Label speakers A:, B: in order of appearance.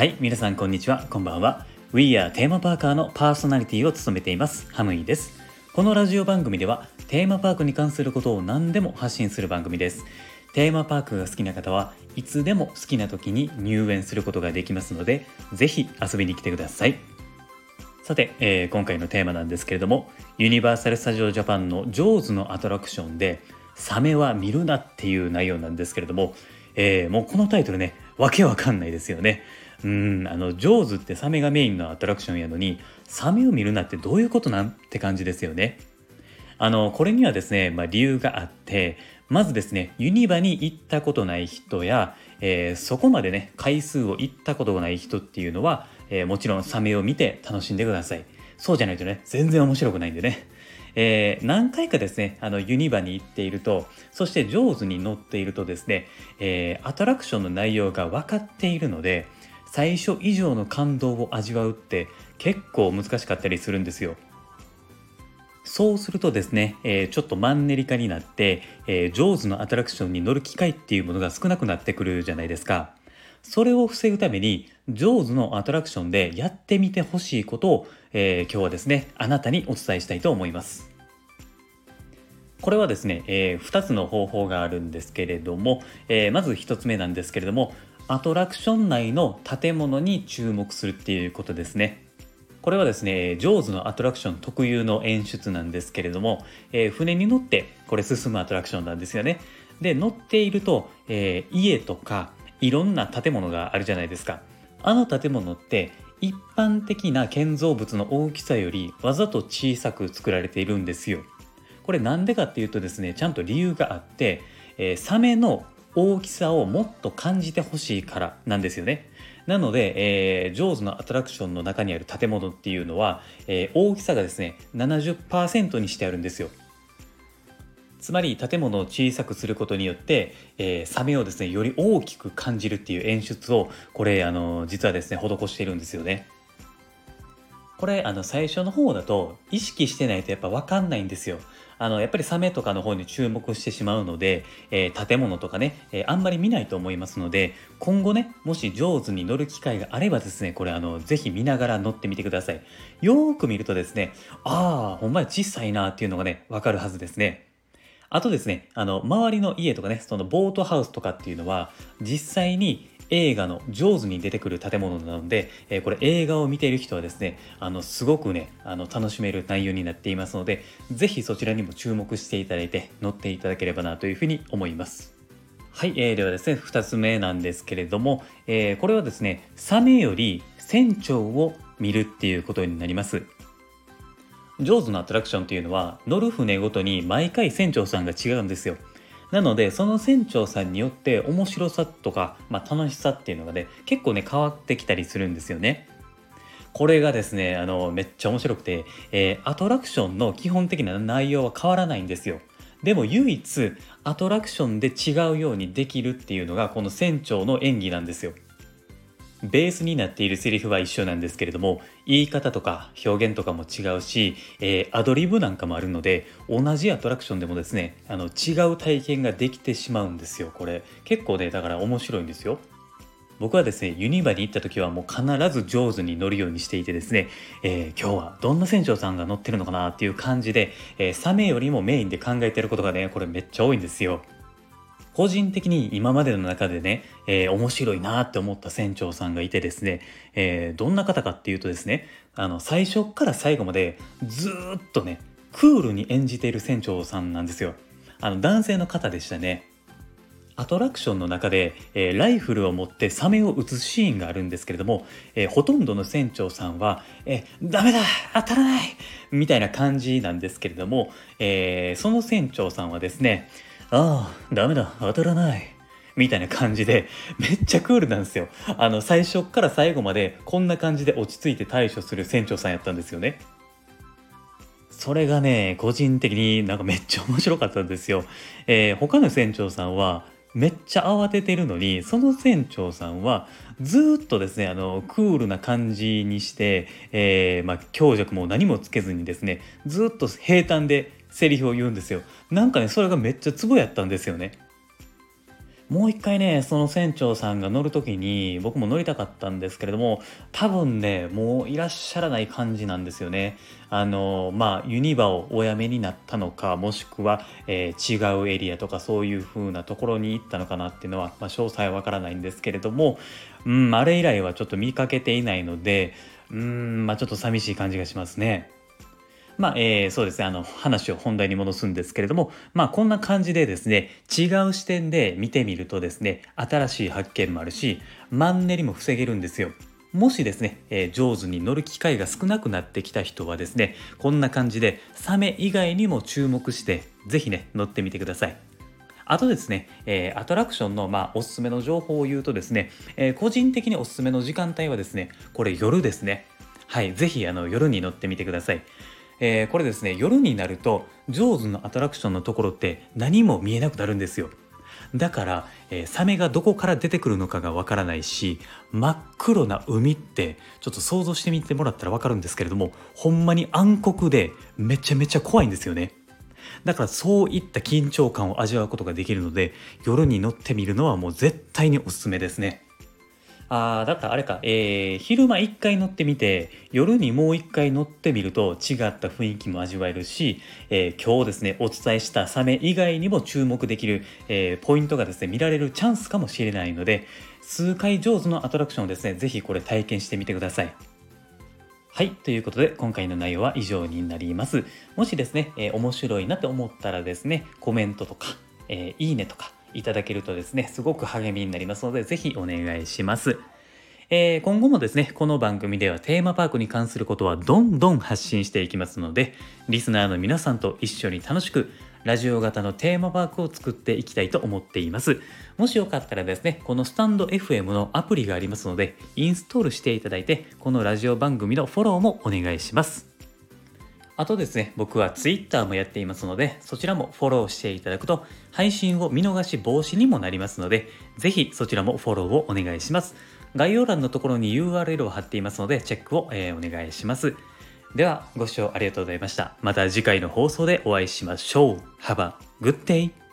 A: はい皆さんこんにちは。こんばんは。We are テーマパーカーのパーソナリティを務めています。ハムイです。このラジオ番組ではテーマパークに関することを何でも発信する番組です。テーマパークが好きな方はいつでも好きな時に入園することができますのでぜひ遊びに来てください。さて、えー、今回のテーマなんですけれどもユニバーサル・スタジオ・ジャパンのジョーズのアトラクションでサメは見るなっていう内容なんですけれども、えー、もうこのタイトルねわけわかんないですよね。うんあのジョーズってサメがメインのアトラクションやのにサメを見るなってどういうことなんって感じですよね。あのこれにはですね、まあ、理由があってまずですねユニバに行ったことない人や、えー、そこまでね回数を行ったことがない人っていうのは、えー、もちろんサメを見て楽しんでください。そうじゃないとね全然面白くないんでね。えー、何回かですねあのユニバに行っているとそして上手に乗っているとですね、えー、アトラクションの内容が分かっているので最初以上の感動を味わうって結構難しかったりするんですよ。そうするとですね、えー、ちょっとマンネリ化になって、えー、上手のアトラクションに乗る機会っていうものが少なくなってくるじゃないですか。それを防ぐために、上手のアトラクションでやってみてほしいことを、えー、今日はですね、あなたにお伝えしたいと思います。これはですね、えー、2つの方法があるんですけれども、えー、まず1つ目なんですけれども、アトラクション内の建物に注目するっていうことですね。これはですね、ジョーズのアトラクション特有の演出なんですけれども、えー、船に乗ってこれ進むアトラクションなんですよね。で、乗っていると、えー、家とかいろんな建物があるじゃないですか。あの建物って一般的な建造物の大きさよりわざと小さく作られているんですよ。これなんでかっていうとですね、ちゃんと理由があって、えー、サメの大きさをもっと感じてほしいからなんですよね。なので、えー、ジョーズのアトラクションの中にある建物っていうのは、えー、大きさがですね70%にしてあるんですよ。つまり建物を小さくすることによって、えー、サメをですねより大きく感じるっていう演出をこれあの実はですね施しているんですよね。これあの最初の方だと意識してないとやっぱ分かんないんですよ。あのやっぱりサメとかの方に注目してしまうので、えー、建物とかね、えー、あんまり見ないと思いますので今後ねもし上手に乗る機会があればですねこれあのぜひ見ながら乗ってみてください。よーく見るとですねああほんまや小さいなっていうのがね分かるはずですね。あとですね、あの、周りの家とかね、そのボートハウスとかっていうのは、実際に映画の上手に出てくる建物なので、えー、これ映画を見ている人はですねあのすごくねあの楽しめる内容になっていますので是非そちらにも注目していただいて乗っていただければなというふうに思います。はい、えー、ではですね2つ目なんですけれども、えー、これはですねサメより船長を見るっていうことになります。上手なアトラクションっていうのは乗る船ごとに毎回船長さんが違うんですよ。なのでその船長さんによって面白さとか、まあ、楽しさっていうのがね結構ね変わってきたりするんですよね。これがですねあのめっちゃ面白くて、えー、アトラクションの基本的な内容は変わらないんですよ。でも唯一アトラクションで違うようにできるっていうのがこの船長の演技なんですよ。ベースになっているセリフは一緒なんですけれども言い方とか表現とかも違うし、えー、アドリブなんかもあるので同じアトラクションでもですねあの違う体験ができてしまうんですよこれ。結構ねだから面白いんですよ。僕はですねユニバに行った時はもう必ず上手に乗るようにしていてですね、えー、今日はどんな船長さんが乗ってるのかなっていう感じで、えー、サメよりもメインで考えてることがねこれめっちゃ多いんですよ。個人的に今までの中でね、えー、面白いなって思った船長さんがいてですね、えー、どんな方かっていうとですねあの最初から最後までずっとねクールに演じている船長さんなんですよあの男性の方でしたねアトラクションの中で、えー、ライフルを持ってサメを撃つシーンがあるんですけれども、えー、ほとんどの船長さんは「えー、ダメだ当たらない!」みたいな感じなんですけれども、えー、その船長さんはですねああ、ダメだ、当たらない。みたいな感じで、めっちゃクールなんですよ。あの、最初から最後までこんな感じで落ち着いて対処する船長さんやったんですよね。それがね、個人的になんかめっちゃ面白かったんですよ。えー、他の船長さんは、めっちゃ慌ててるのに、その船長さんはずっとですね、あの、クールな感じにして、えー、まあ、強弱も何もつけずにですね、ずっと平坦でセリフを言うんですよなんかねそれがめっちゃツボやったんですよねもう一回ねその船長さんが乗る時に僕も乗りたかったんですけれども多分ねもういらっしゃらない感じなんですよね。あのまあユニバをお辞めになったのかもしくは、えー、違うエリアとかそういう風なところに行ったのかなっていうのは、まあ、詳細はわからないんですけれども、うん、あれ以来はちょっと見かけていないのでうんまあちょっと寂しい感じがしますね。まあ、えー、そうですね、あの、話を本題に戻すんですけれども、まあ、こんな感じでですね、違う視点で見てみるとですね、新しい発見もあるし、マンネリも防げるんですよ。もしですね、えー、上手に乗る機会が少なくなってきた人はですね、こんな感じで、サメ以外にも注目して、是非ね、乗ってみてください。あとですね、えー、アトラクションの、まあ、おすすめの情報を言うとですね、えー、個人的におすすめの時間帯はですね、これ夜ですね。はい、ぜひあの夜に乗ってみてください。えー、これですね夜になるとジョーズのアトラクションのところって何も見えなくなるんですよ。だから、えー、サメがどこから出てくるのかがわからないし真っ黒な海ってちょっと想像してみてもらったらわかるんですけれどもほんまに暗黒でめちゃめちゃ怖いんですよね。だからそういった緊張感を味わうことができるので夜に乗ってみるのはもう絶対におすすめですね。ああ、だったらあれか、えー、昼間1回乗ってみて、夜にもう1回乗ってみると違った雰囲気も味わえるし、えー、今日ですね、お伝えしたサメ以外にも注目できる、えー、ポイントがですね、見られるチャンスかもしれないので、数回上手のアトラクションをですね、ぜひこれ体験してみてください。はい。ということで、今回の内容は以上になります。もしですね、えー、面白いなと思ったらですね、コメントとか、えー、いいねとか、いただけるとですね、すごく励みになりますので、ぜひお願いします。えー、今後もですね、この番組ではテーマパークに関することはどんどん発信していきますので、リスナーの皆さんと一緒に楽しく、ラジオ型のテーマパークを作っていきたいと思っています。もしよかったらですね、このスタンド FM のアプリがありますので、インストールしていただいて、このラジオ番組のフォローもお願いします。あとですね、僕は Twitter もやっていますので、そちらもフォローしていただくと、配信を見逃し防止にもなりますので、ぜひそちらもフォローをお願いします。概要欄のところに URL を貼っていますので、チェックを、え、お願いします。では、ご視聴ありがとうございました。また次回の放送でお会いしましょう。Have a good day!